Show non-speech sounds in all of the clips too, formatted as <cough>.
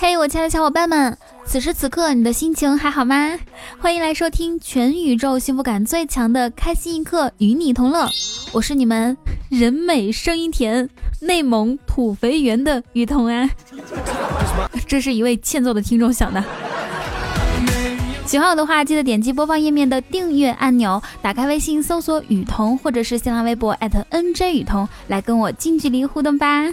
嘿，我亲爱的小伙伴们，此时此刻你的心情还好吗？欢迎来收听全宇宙幸福感最强的开心一刻，与你同乐。我是你们人美声音甜、内蒙土肥圆的雨桐啊。这是一位欠揍的听众想的。喜欢我的话，记得点击播放页面的订阅按钮，打开微信搜索雨桐，或者是新浪微博 @nj 雨桐，来跟我近距离互动吧。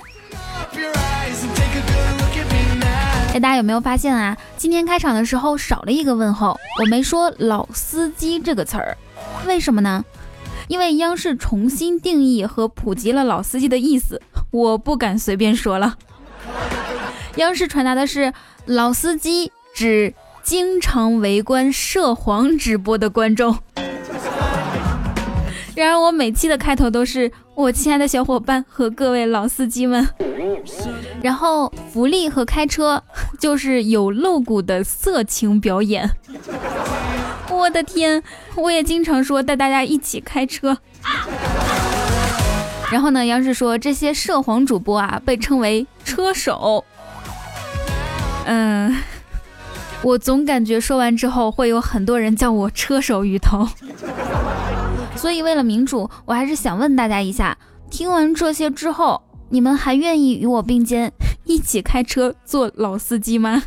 大家有没有发现啊？今天开场的时候少了一个问候，我没说“老司机”这个词儿，为什么呢？因为央视重新定义和普及了“老司机”的意思，我不敢随便说了。央视传达的是“老司机”指经常围观涉黄直播的观众。然而我每期的开头都是“我亲爱的小伙伴和各位老司机们”。然后福利和开车就是有露骨的色情表演。我的天，我也经常说带大家一起开车。然后呢，央视说这些涉黄主播啊被称为车手。嗯，我总感觉说完之后会有很多人叫我车手鱼头。所以为了民主，我还是想问大家一下，听完这些之后。你们还愿意与我并肩 <laughs> 一起开车做老司机吗？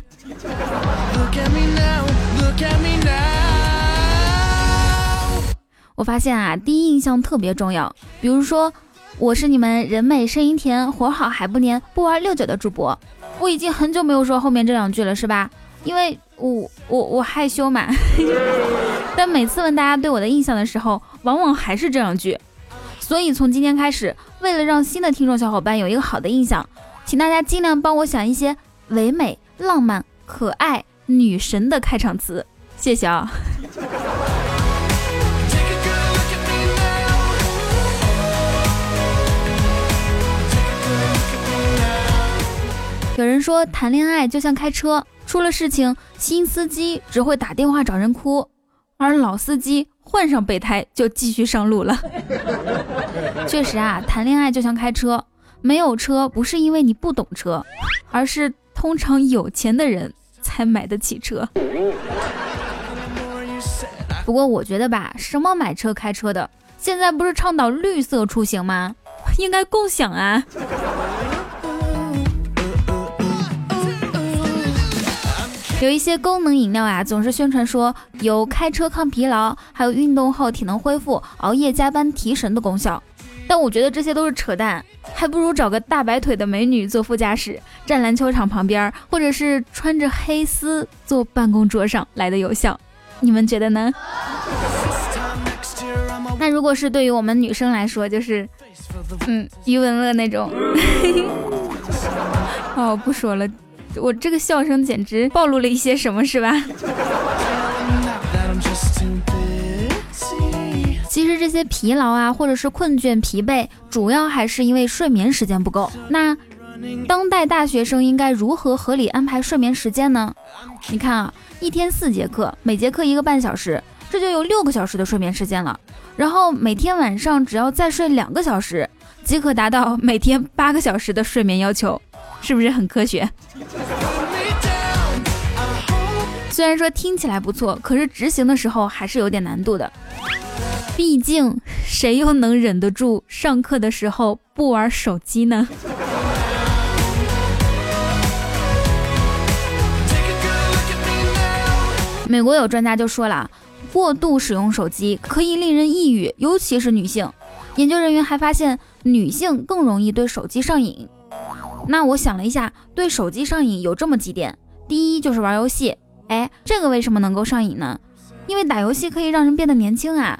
我发现啊，第一印象特别重要。比如说，我是你们人美声音甜、活好还不粘、不玩六九的主播。我已经很久没有说后面这两句了，是吧？因为我我我害羞嘛。<laughs> 但每次问大家对我的印象的时候，往往还是这两句。所以从今天开始，为了让新的听众小伙伴有一个好的印象，请大家尽量帮我想一些唯美、浪漫、可爱、女神的开场词，谢谢啊！有人说谈恋爱就像开车，出了事情，新司机只会打电话找人哭，而老司机。换上备胎就继续上路了。<laughs> 确实啊，谈恋爱就像开车，没有车不是因为你不懂车，而是通常有钱的人才买得起车。不过我觉得吧，什么买车开车的，现在不是倡导绿色出行吗？应该共享啊。有一些功能饮料啊，总是宣传说有开车抗疲劳，还有运动后体能恢复、熬夜加班提神的功效。但我觉得这些都是扯淡，还不如找个大白腿的美女坐副驾驶，站篮球场旁边，或者是穿着黑丝坐办公桌上来的有效。你们觉得呢？<laughs> 那如果是对于我们女生来说，就是嗯，余文乐那种。<laughs> 哦，不说了。我这个笑声简直暴露了一些什么，是吧？其实这些疲劳啊，或者是困倦、疲惫，主要还是因为睡眠时间不够。那当代大学生应该如何合理安排睡眠时间呢？你看啊，一天四节课，每节课一个半小时，这就有六个小时的睡眠时间了。然后每天晚上只要再睡两个小时，即可达到每天八个小时的睡眠要求。是不是很科学？<laughs> 虽然说听起来不错，可是执行的时候还是有点难度的。毕竟谁又能忍得住上课的时候不玩手机呢？美国有专家就说了，过度使用手机可以令人抑郁，尤其是女性。研究人员还发现，女性更容易对手机上瘾。那我想了一下，对手机上瘾有这么几点。第一就是玩游戏，哎，这个为什么能够上瘾呢？因为打游戏可以让人变得年轻啊。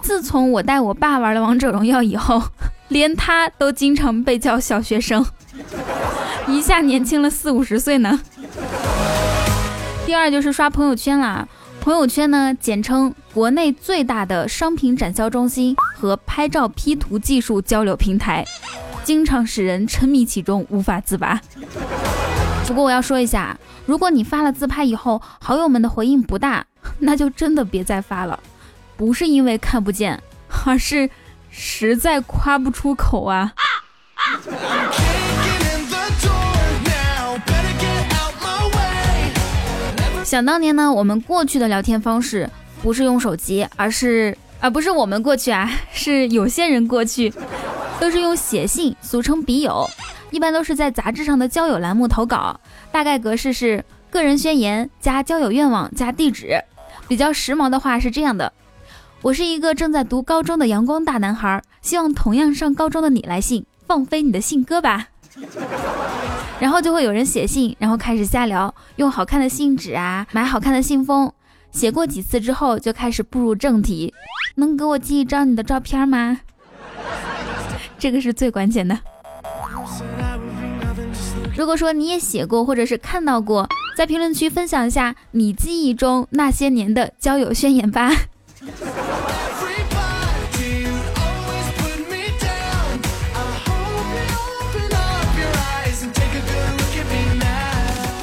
自从我带我爸玩了王者荣耀以后，<laughs> 连他都经常被叫小学生，<laughs> 一下年轻了四五十岁呢。第二就是刷朋友圈啦，朋友圈呢简称国内最大的商品展销中心和拍照 P 图技术交流平台。经常使人沉迷其中，无法自拔。不过我要说一下，如果你发了自拍以后，好友们的回应不大，<laughs> 那就真的别再发了。不是因为看不见，而是实在夸不出口啊。想当年呢，我们过去的聊天方式不是用手机，而是啊，不是我们过去啊，<laughs> 是有些人过去，都是用写信，俗称笔友，一般都是在杂志上的交友栏目投稿，大概格式是个人宣言加交友愿望加地址。比较时髦的话是这样的：我是一个正在读高中的阳光大男孩，希望同样上高中的你来信，放飞你的信鸽吧。<laughs> 然后就会有人写信，然后开始瞎聊，用好看的信纸啊，买好看的信封。写过几次之后，就开始步入正题。能给我寄一张你的照片吗？这个是最关键的。如果说你也写过，或者是看到过，在评论区分享一下你记忆中那些年的交友宣言吧。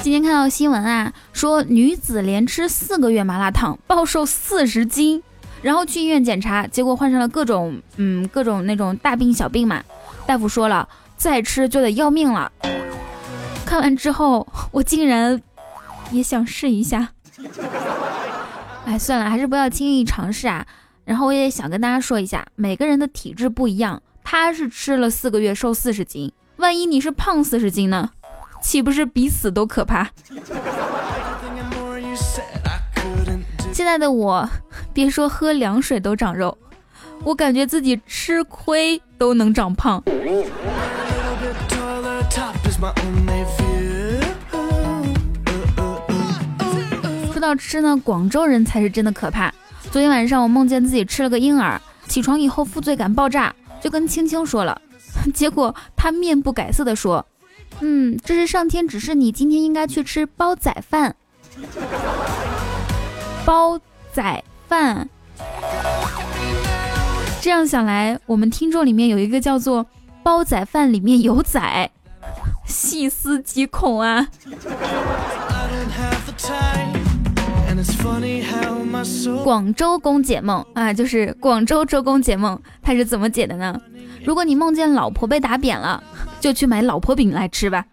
今天看到新闻啊，说女子连吃四个月麻辣烫，暴瘦四十斤，然后去医院检查，结果患上了各种嗯各种那种大病小病嘛。大夫说了，再吃就得要命了。看完之后，我竟然也想试一下。<laughs> 哎，算了，还是不要轻易尝试啊。然后我也想跟大家说一下，每个人的体质不一样，他是吃了四个月瘦四十斤，万一你是胖四十斤呢？岂不是比死都可怕？现在的我，别说喝凉水都长肉，我感觉自己吃亏都能长胖。说到吃呢，广州人才是真的可怕。昨天晚上我梦见自己吃了个婴儿，起床以后负罪感爆炸，就跟青青说了，<laughs> 结果他面不改色的说。嗯，这是上天指示你今天应该去吃煲仔饭。煲仔饭，这样想来，我们听众里面有一个叫做“煲仔饭里面有仔”，细思极恐啊！广州公解梦啊，就是广州周公解梦，他是怎么解的呢？如果你梦见老婆被打扁了。就去买老婆饼来吃吧。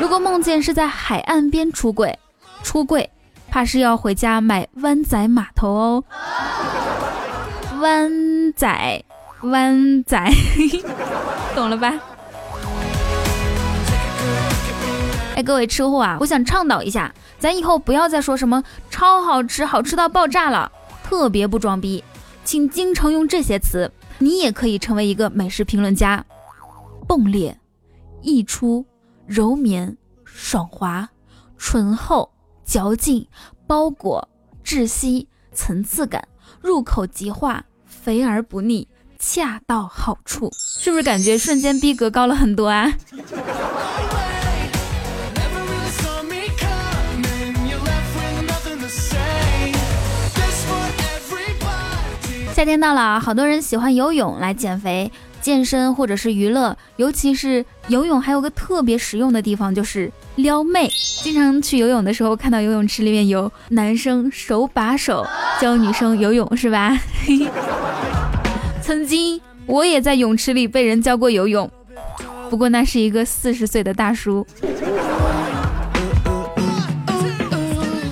如果梦见是在海岸边出轨，出柜，怕是要回家买湾仔码头哦。湾仔，湾仔，<laughs> 懂了吧？哎，各位吃货啊，我想倡导一下，咱以后不要再说什么超好吃、好吃到爆炸了，特别不装逼，请经常用这些词，你也可以成为一个美食评论家。迸裂、溢出、柔绵、爽滑、醇厚、嚼劲、包裹、窒息、层次感、入口即化、肥而不腻、恰到好处，是不是感觉瞬间逼格高了很多啊？<laughs> 夏天到了，好多人喜欢游泳来减肥。健身或者是娱乐，尤其是游泳，还有个特别实用的地方就是撩妹。经常去游泳的时候，看到游泳池里面有男生手把手教女生游泳，是吧？<laughs> 曾经我也在泳池里被人教过游泳，不过那是一个四十岁的大叔。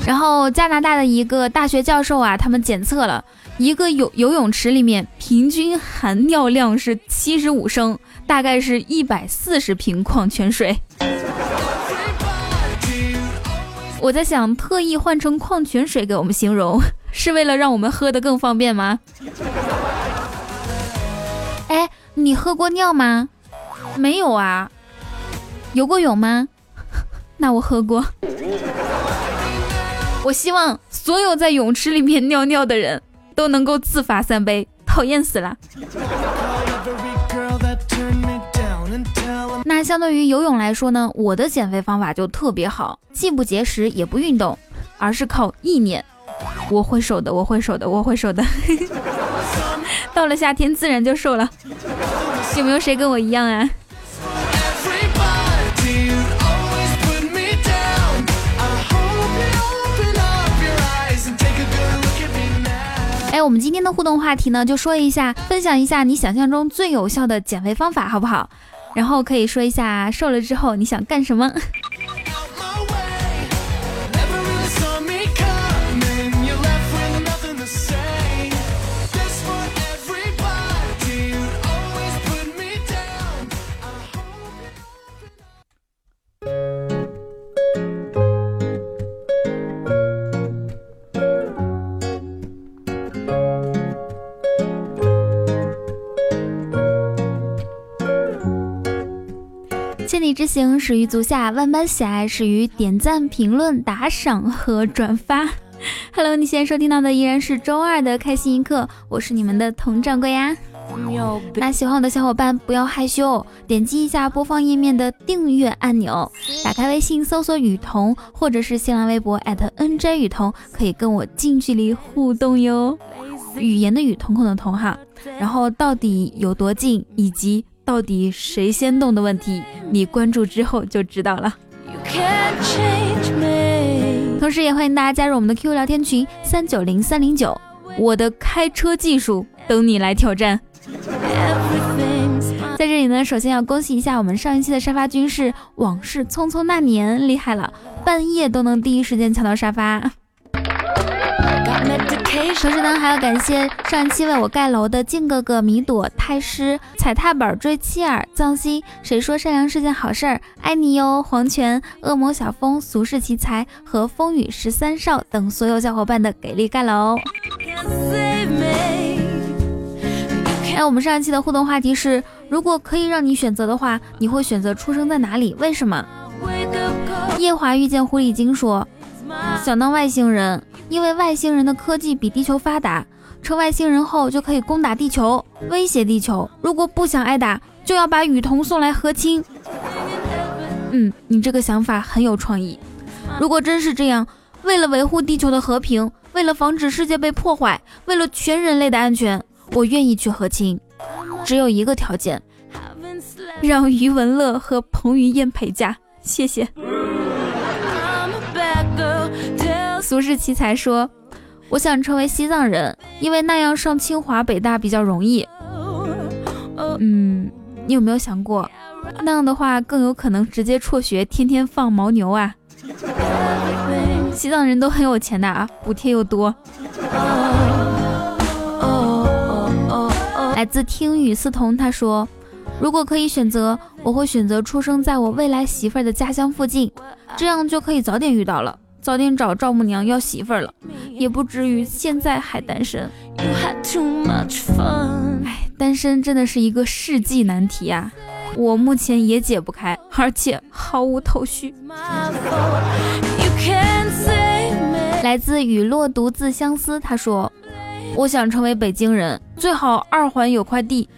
然后加拿大的一个大学教授啊，他们检测了。一个游游泳池里面平均含尿量是七十五升，大概是一百四十瓶矿泉水。我在想，特意换成矿泉水给我们形容，<laughs> 是为了让我们喝的更方便吗？<laughs> 哎，你喝过尿吗？没有啊。游过泳吗？<laughs> 那我喝过。我希望所有在泳池里面尿尿的人。都能够自罚三杯，讨厌死了。那相对于游泳来说呢，我的减肥方法就特别好，既不节食也不运动，而是靠意念。我会瘦的，我会瘦的，我会瘦的。<laughs> 到了夏天自然就瘦了。有没有谁跟我一样啊？哎我们今天的互动话题呢，就说一下，分享一下你想象中最有效的减肥方法，好不好？然后可以说一下瘦了之后你想干什么。始于足下，万般喜爱始于点赞、评论、打赏和转发。<laughs> Hello，你现在收听到的依然是周二的开心一刻，我是你们的佟掌柜呀。那喜欢我的小伙伴不要害羞，点击一下播放页面的订阅按钮，打开微信搜索雨桐，或者是新浪微博 @nj 雨桐，可以跟我近距离互动哟。语言的语，瞳孔的瞳哈。然后到底有多近，以及到底谁先动的问题，你关注之后就知道了。同时也欢迎大家加入我们的 QQ 聊天群三九零三零九，我的开车技术等你来挑战。在这里呢，首先要恭喜一下我们上一期的沙发君是往事匆匆那年，厉害了，半夜都能第一时间抢到沙发。同时呢，还要感谢上一期为我盖楼的静哥哥、米朵、太师、踩踏板、追妻儿、藏心、谁说善良是件好事儿、爱你哟、黄泉、恶魔小风、俗世奇才和风雨十三少等所有小伙伴的给力盖楼。哎，我们上一期的互动话题是：如果可以让你选择的话，你会选择出生在哪里？为什么？夜华遇见狐狸精说：想当外星人。因为外星人的科技比地球发达，成外星人后就可以攻打地球，威胁地球。如果不想挨打，就要把雨桐送来和亲。嗯，你这个想法很有创意。如果真是这样，为了维护地球的和平，为了防止世界被破坏，为了全人类的安全，我愿意去和亲。只有一个条件，让余文乐和彭于晏陪嫁。谢谢。俗世奇才说：“我想成为西藏人，因为那样上清华北大比较容易。”嗯，你有没有想过，那样的话更有可能直接辍学，天天放牦牛啊？<laughs> 西藏人都很有钱的啊，补贴又多。来自听雨思彤，他说：“如果可以选择，我会选择出生在我未来媳妇儿的家乡附近，这样就可以早点遇到了。”早点找丈母娘要媳妇儿了，也不至于现在还单身。哎，单身真的是一个世纪难题啊！我目前也解不开，而且毫无头绪。来自雨落独自相思，他说：“我想成为北京人，最好二环有块地。”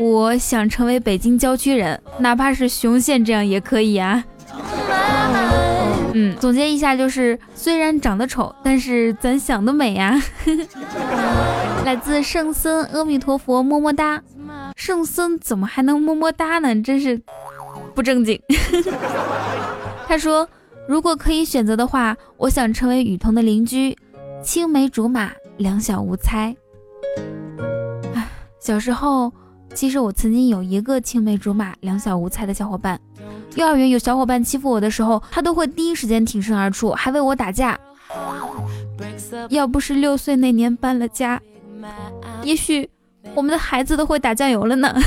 我想成为北京郊区人，哪怕是雄县这样也可以啊。嗯，总结一下就是，虽然长得丑，但是咱想得美呀。<laughs> 来自圣僧阿弥陀佛，么么哒。圣僧怎么还能么么哒呢？真是不正经。<laughs> 他说，如果可以选择的话，我想成为雨桐的邻居，青梅竹马，两小无猜。唉，小时候。其实我曾经有一个青梅竹马、两小无猜的小伙伴。幼儿园有小伙伴欺负我的时候，他都会第一时间挺身而出，还为我打架。要不是六岁那年搬了家，也许我们的孩子都会打酱油了呢。<laughs>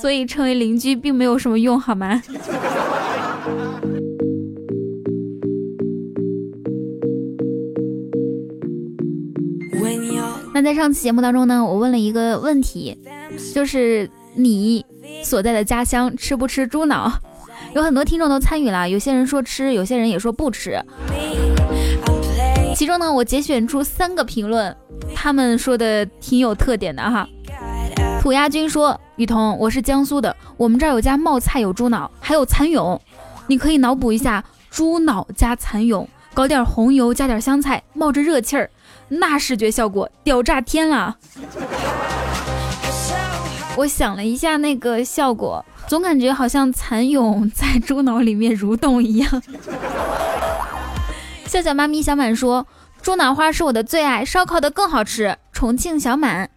所以成为邻居并没有什么用，好吗？那在上期节目当中呢，我问了一个问题，就是你所在的家乡吃不吃猪脑？有很多听众都参与了，有些人说吃，有些人也说不吃。其中呢，我节选出三个评论，他们说的挺有特点的哈。土鸭君说：“雨桐，我是江苏的，我们这儿有家冒菜有猪脑，还有蚕蛹，你可以脑补一下猪脑加蚕蛹，搞点红油，加点香菜，冒着热气儿。”那视觉效果屌炸天了！我想了一下那个效果，总感觉好像蚕蛹在猪脑里面蠕动一样。<laughs> 笑笑妈咪小满说：“猪脑花是我的最爱，烧烤的更好吃。”重庆小满，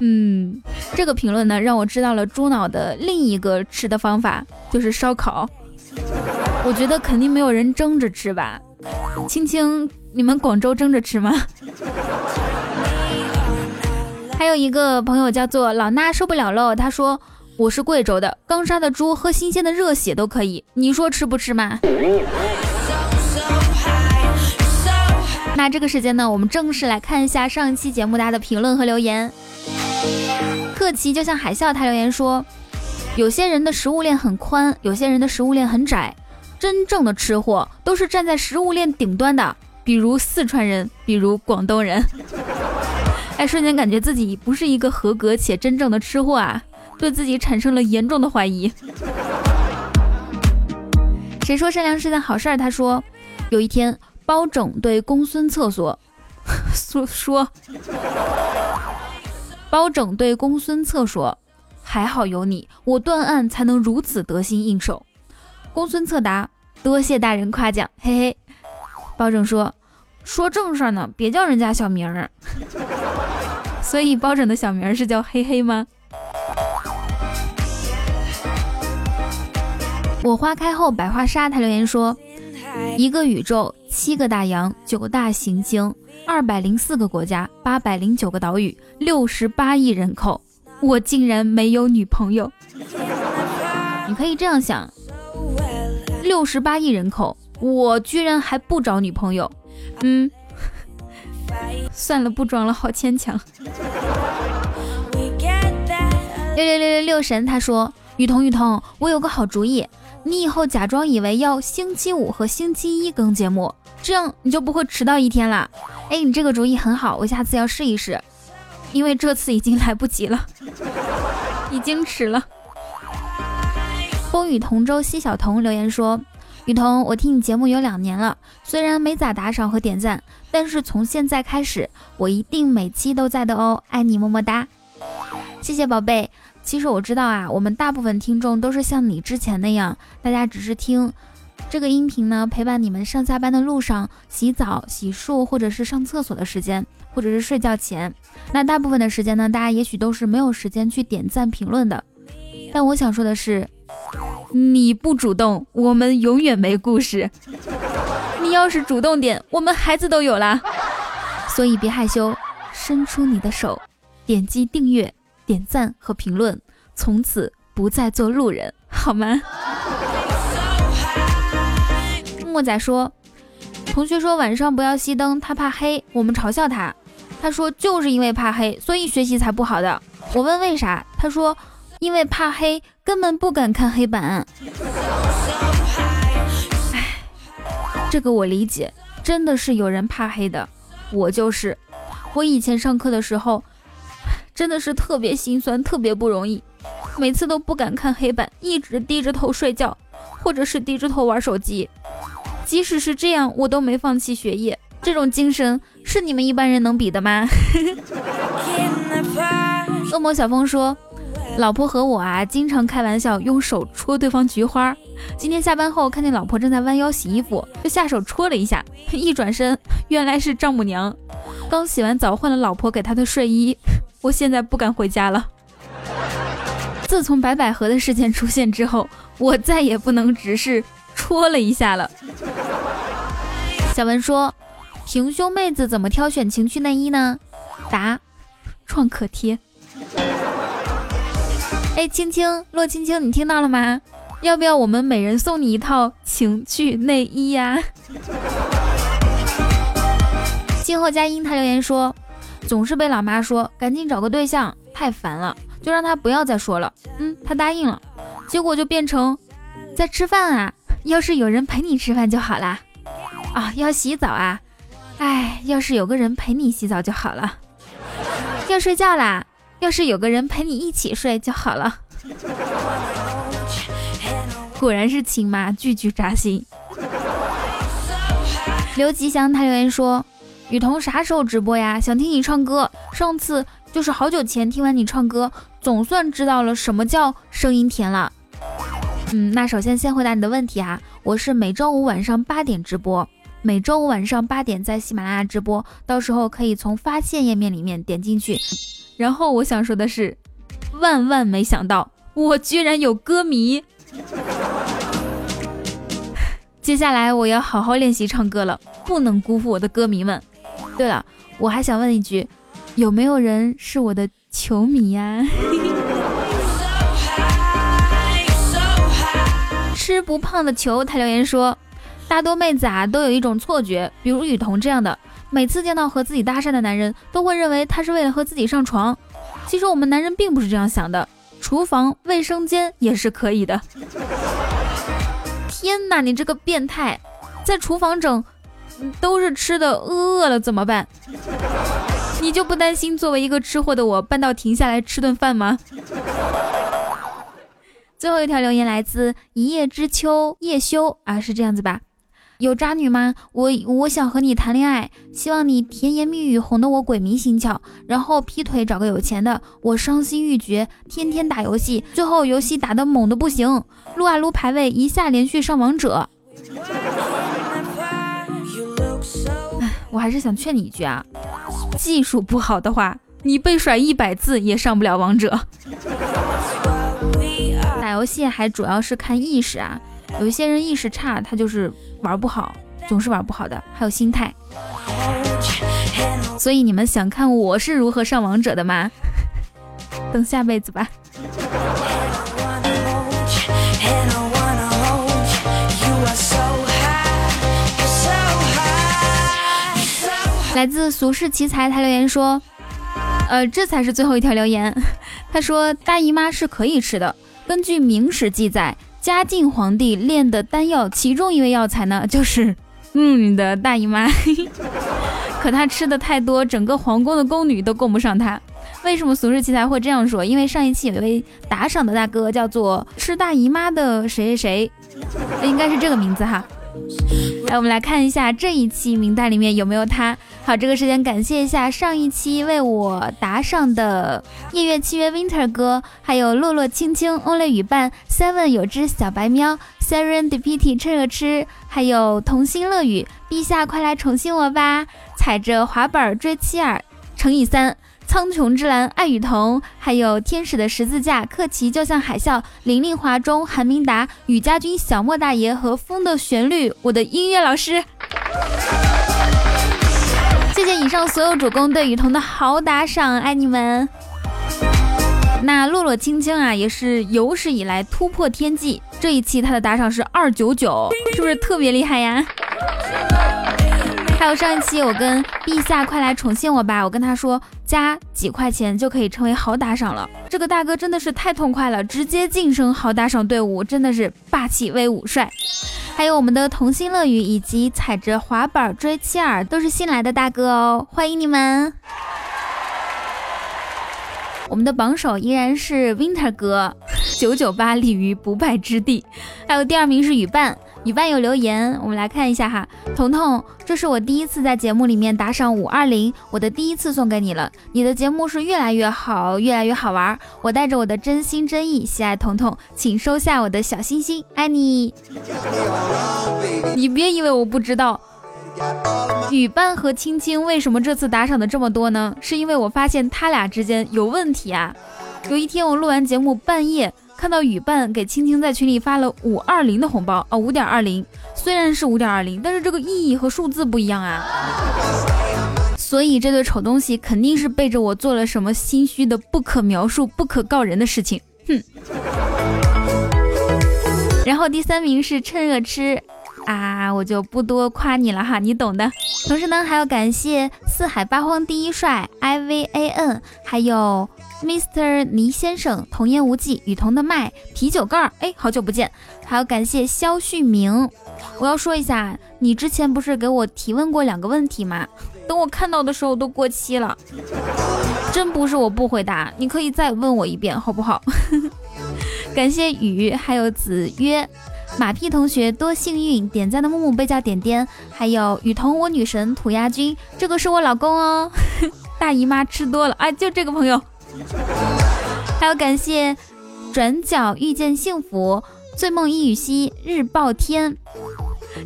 嗯，这个评论呢让我知道了猪脑的另一个吃的方法，就是烧烤。我觉得肯定没有人蒸着吃吧，青青。你们广州蒸着吃吗？还有一个朋友叫做老衲受不了喽，他说我是贵州的，刚杀的猪喝新鲜的热血都可以，你说吃不吃嘛？那这个时间呢，我们正式来看一下上一期节目大家的评论和留言。客气就像海啸，他留言说，有些人的食物链很宽，有些人的食物链很窄，真正的吃货都是站在食物链顶端的，比如四川人，比如广东人。哎，瞬间感觉自己不是一个合格且真正的吃货啊，对自己产生了严重的怀疑。谁说善良是件好事儿？他说，有一天包拯对公孙策 <laughs> 说：“说说。”包拯对公孙策说：“还好有你，我断案才能如此得心应手。”公孙策答：“多谢大人夸奖，嘿嘿。”包拯说：“说正事儿呢，别叫人家小名儿。”所以包拯的小名是叫嘿嘿吗？我花开后百花杀，他留言说：“一个宇宙，七个大洋，九大行星。”二百零四个国家，八百零九个岛屿，六十八亿人口，我竟然没有女朋友。你可以这样想：六十八亿人口，我居然还不找女朋友。嗯，算了，不装了，好牵强。六六六六六神他说：雨桐雨桐，我有个好主意，你以后假装以为要星期五和星期一更节目。这样你就不会迟到一天了。哎，你这个主意很好，我下次要试一试。因为这次已经来不及了，<laughs> 已经迟了。风雨同舟西小童留言说：“雨桐，我听你节目有两年了，虽然没咋打赏和点赞，但是从现在开始，我一定每期都在的哦，爱你么么哒。”谢谢宝贝。其实我知道啊，我们大部分听众都是像你之前那样，大家只是听。这个音频呢，陪伴你们上下班的路上、洗澡、洗漱，或者是上厕所的时间，或者是睡觉前。那大部分的时间呢，大家也许都是没有时间去点赞、评论的。但我想说的是，你不主动，我们永远没故事。你要是主动点，我们孩子都有啦。所以别害羞，伸出你的手，点击订阅、点赞和评论，从此不再做路人，好吗？莫仔说：“同学说晚上不要熄灯，他怕黑。我们嘲笑他，他说就是因为怕黑，所以学习才不好的。我问为啥，他说因为怕黑，根本不敢看黑板。哎，这个我理解，真的是有人怕黑的。我就是，我以前上课的时候，真的是特别心酸，特别不容易，每次都不敢看黑板，一直低着头睡觉，或者是低着头玩手机。”即使是这样，我都没放弃学业。这种精神是你们一般人能比的吗？<laughs> 恶魔小峰说：“老婆和我啊，经常开玩笑用手戳对方菊花。今天下班后看见老婆正在弯腰洗衣服，就下手戳了一下。一转身，原来是丈母娘。刚洗完澡换了老婆给她的睡衣，我现在不敢回家了。自从白百合的事件出现之后，我再也不能只是。”戳了一下了。小文说：“平胸妹子怎么挑选情趣内衣呢？”答：创可贴。哎，青青，洛青青，你听到了吗？要不要我们每人送你一套情趣内衣呀？静候佳音他留言说：“总是被老妈说赶紧找个对象，太烦了，就让他不要再说了。”嗯，他答应了，结果就变成在吃饭啊。要是有人陪你吃饭就好啦。啊，要洗澡啊，哎，要是有个人陪你洗澡就好了。要睡觉啦，要是有个人陪你一起睡就好了。果然是亲妈，句句扎心。刘吉祥他留言说：“雨桐啥时候直播呀？想听你唱歌。上次就是好久前听完你唱歌，总算知道了什么叫声音甜了。”嗯，那首先先回答你的问题啊，我是每周五晚上八点直播，每周五晚上八点在喜马拉雅直播，到时候可以从发现页面里面点进去。然后我想说的是，万万没想到我居然有歌迷。<laughs> 接下来我要好好练习唱歌了，不能辜负我的歌迷们。对了，我还想问一句，有没有人是我的球迷呀？<laughs> 吃不胖的球，他留言说，大多妹子啊都有一种错觉，比如雨桐这样的，每次见到和自己搭讪的男人，都会认为他是为了和自己上床。其实我们男人并不是这样想的，厨房、卫生间也是可以的。天哪，你这个变态，在厨房整都是吃的，饿了怎么办？你就不担心作为一个吃货的我，搬到停下来吃顿饭吗？最后一条留言来自一叶知秋叶修啊，是这样子吧？有渣女吗？我我想和你谈恋爱，希望你甜言蜜语哄得我鬼迷心窍，然后劈腿找个有钱的，我伤心欲绝，天天打游戏，最后游戏打得猛的不行，撸啊撸排位一下连续上王者。哎，我还是想劝你一句啊，技术不好的话，你被甩一百次也上不了王者。打游戏还主要是看意识啊，有一些人意识差，他就是玩不好，总是玩不好的，还有心态。所以你们想看我是如何上王者的吗？<laughs> 等下辈子吧。来自俗世奇才，他留言说，呃，这才是最后一条留言。<laughs> 他说大姨妈是可以吃的。根据明史记载，嘉靖皇帝炼的丹药，其中一味药材呢，<laughs> 就是嗯你的大姨妈。<laughs> 可他吃的太多，整个皇宫的宫女都供不上他。为什么俗世奇才会这样说？因为上一期有一位打赏的大哥叫做吃大姨妈的谁谁谁，应该是这个名字哈。来，我们来看一下这一期名单里面有没有他。好，这个时间感谢一下上一期为我打赏的夜月契约 Winter 哥，还有落落青青 Only 雨伴 Seven 有只小白喵 Serendipity 趁热吃，还有童心乐语，陛下快来宠幸我吧，踩着滑板追妻儿乘以三。苍穹之蓝、爱与瞳，还有天使的十字架、克奇就像海啸、林令华中、韩明达、雨家军、小莫大爷和风的旋律，我的音乐老师。谢谢以上所有主公对雨桐的好打赏，爱你们。那落落青青啊，也是有史以来突破天际，这一期他的打赏是二九九，是不是特别厉害呀？还有上一期我跟陛下快来宠幸我吧，我跟他说加几块钱就可以成为好打赏了。这个大哥真的是太痛快了，直接晋升好打赏队伍，真的是霸气威武帅。还有我们的童心乐语以及踩着滑板追妻儿都是新来的大哥哦，欢迎你们。我们的榜首依然是 Winter 哥，九九八立于不败之地。还有第二名是雨伴。雨伴有留言，我们来看一下哈。彤彤，这是我第一次在节目里面打赏五二零，我的第一次送给你了。你的节目是越来越好，越来越好玩。我带着我的真心真意喜爱彤彤，请收下我的小心心，爱你。你别以为我不知道，雨伴和青青为什么这次打赏的这么多呢？是因为我发现他俩之间有问题啊。有一天我录完节目半夜。看到雨伴给青青在群里发了五二零的红包哦，五点二零，虽然是五点二零，但是这个意义和数字不一样啊。所以这对丑东西肯定是背着我做了什么心虚的、不可描述、不可告人的事情。哼。然后第三名是趁热吃啊，我就不多夸你了哈，你懂的。同时呢，还要感谢四海八荒第一帅 I V A N，还有。Mr. 倪先生，童言无忌，雨桐的麦，啤酒盖儿，哎，好久不见，还要感谢肖旭明。我要说一下，你之前不是给我提问过两个问题吗？等我看到的时候都过期了，真不是我不回答，你可以再问我一遍，好不好？<laughs> 感谢雨，还有子曰，马屁同学多幸运，点赞的木木被叫点点，还有雨桐我女神土鸭君，这个是我老公哦。<laughs> 大姨妈吃多了啊，就这个朋友。还要感谢转角遇见幸福，醉梦一雨兮日报天。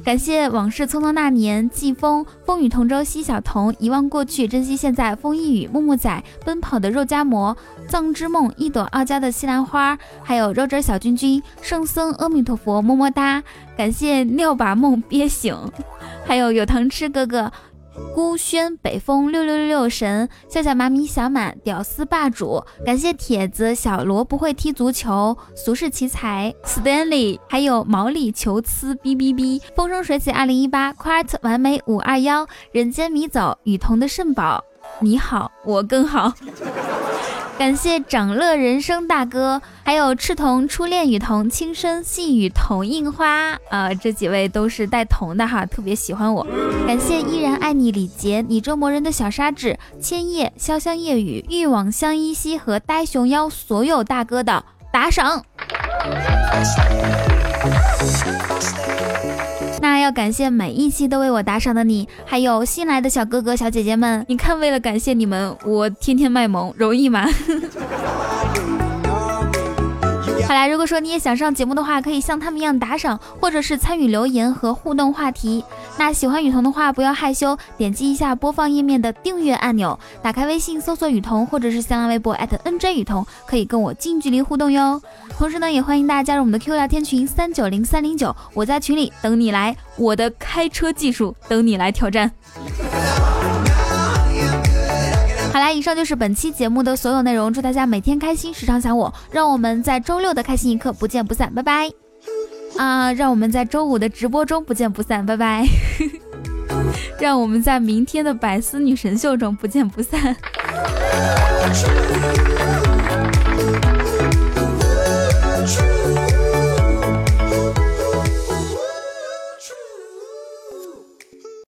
感谢往事匆匆那年，季风风雨同舟，西小童遗忘过去，珍惜现在。风一雨木木仔奔跑的肉夹馍，藏之梦一朵傲娇的西兰花，还有肉汁小君君，圣僧阿弥陀佛么么哒。感谢尿把梦憋醒，还有有糖吃哥哥。孤轩北风六六六六神笑笑妈咪小满屌丝霸主，感谢帖子小罗不会踢足球，俗世奇才 Stanley，还有毛里求斯哔哔哔，风生水起二零一八 Quite 完美五二幺，人间迷走雨桐的肾宝，你好，我更好。感谢长乐人生大哥，还有赤瞳初恋雨桐、轻声细雨桐印花啊，这几位都是带瞳的哈，特别喜欢我。感谢依然爱你李杰、你这磨人的小沙纸、千叶、潇湘夜雨、欲往相依稀和呆熊妖所有大哥的打赏。要感谢每一期都为我打赏的你，还有新来的小哥哥小姐姐们。你看，为了感谢你们，我天天卖萌，容易吗？<laughs> 好啦，如果说你也想上节目的话，可以像他们一样打赏，或者是参与留言和互动话题。那喜欢雨桐的话，不要害羞，点击一下播放页面的订阅按钮，打开微信搜索雨桐，或者是新浪微博 @nj 雨桐，可以跟我近距离互动哟。同时呢，也欢迎大家加入我们的 Q 聊天群三九零三零九，我在群里等你来，我的开车技术等你来挑战。好啦，以上就是本期节目的所有内容。祝大家每天开心，时常想我。让我们在周六的开心一刻不见不散，拜拜。啊，让我们在周五的直播中不见不散，拜拜。<laughs> 让我们在明天的百思女神秀中不见不散。